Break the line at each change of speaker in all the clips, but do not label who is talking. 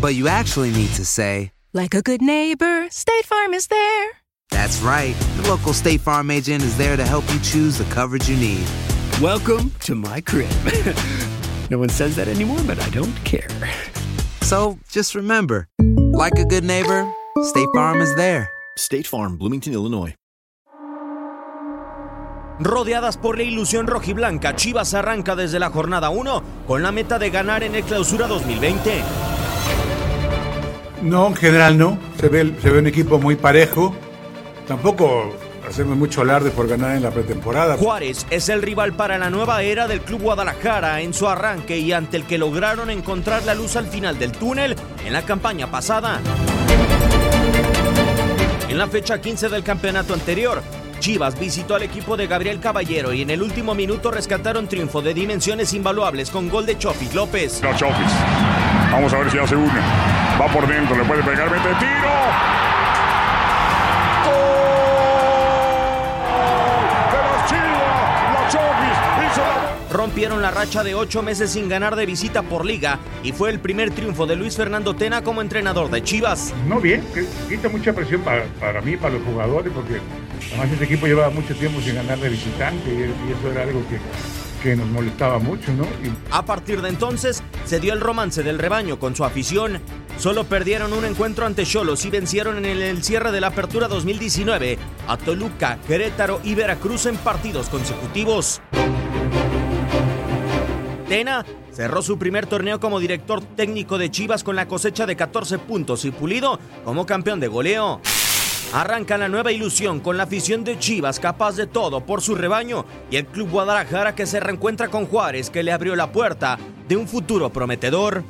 But you actually need to say,
Like a good neighbor, State Farm is there.
That's right. The local State Farm agent is there to help you choose the coverage you need.
Welcome to my crib. no one says that anymore, but I don't care.
So just remember, like a good neighbor, State Farm is there.
State Farm, Bloomington, Illinois.
Rodeadas por la ilusión rojiblanca, Chivas arranca desde la jornada 1 con la meta de ganar en el clausura 2020.
No, en general no. Se ve, se ve un equipo muy parejo. Tampoco hacemos mucho alarde por ganar en la pretemporada.
Juárez es el rival para la nueva era del Club Guadalajara en su arranque y ante el que lograron encontrar la luz al final del túnel en la campaña pasada. En la fecha 15 del campeonato anterior, Chivas visitó al equipo de Gabriel Caballero y en el último minuto rescataron triunfo de dimensiones invaluables con gol de Chofis López.
No, Chofis. Vamos a ver si hace una. Va por dentro, le puede pegar, mete tiro.
Rompieron la racha de ocho meses sin ganar de visita por liga y fue el primer triunfo de Luis Fernando Tena como entrenador de Chivas.
No bien, quita mucha presión para, para mí, para los jugadores, porque además este equipo llevaba mucho tiempo sin ganar de visitante y, y eso era algo que, que nos molestaba mucho, ¿no? Y
A partir de entonces se dio el romance del rebaño con su afición. Solo perdieron un encuentro ante Cholos y vencieron en el, cierre de la Apertura 2019 a Toluca, Querétaro y Veracruz en partidos consecutivos. Tena cerró su primer torneo como director técnico de Chivas con la cosecha de 14 puntos y Pulido como campeón de goleo. Arranca la nueva ilusión con la afición de Chivas capaz de todo por su rebaño y el Club Guadalajara que se reencuentra con Juárez que le abrió la puerta de un futuro prometedor.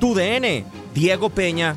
Tu DN, Diego Peña.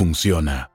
funciona.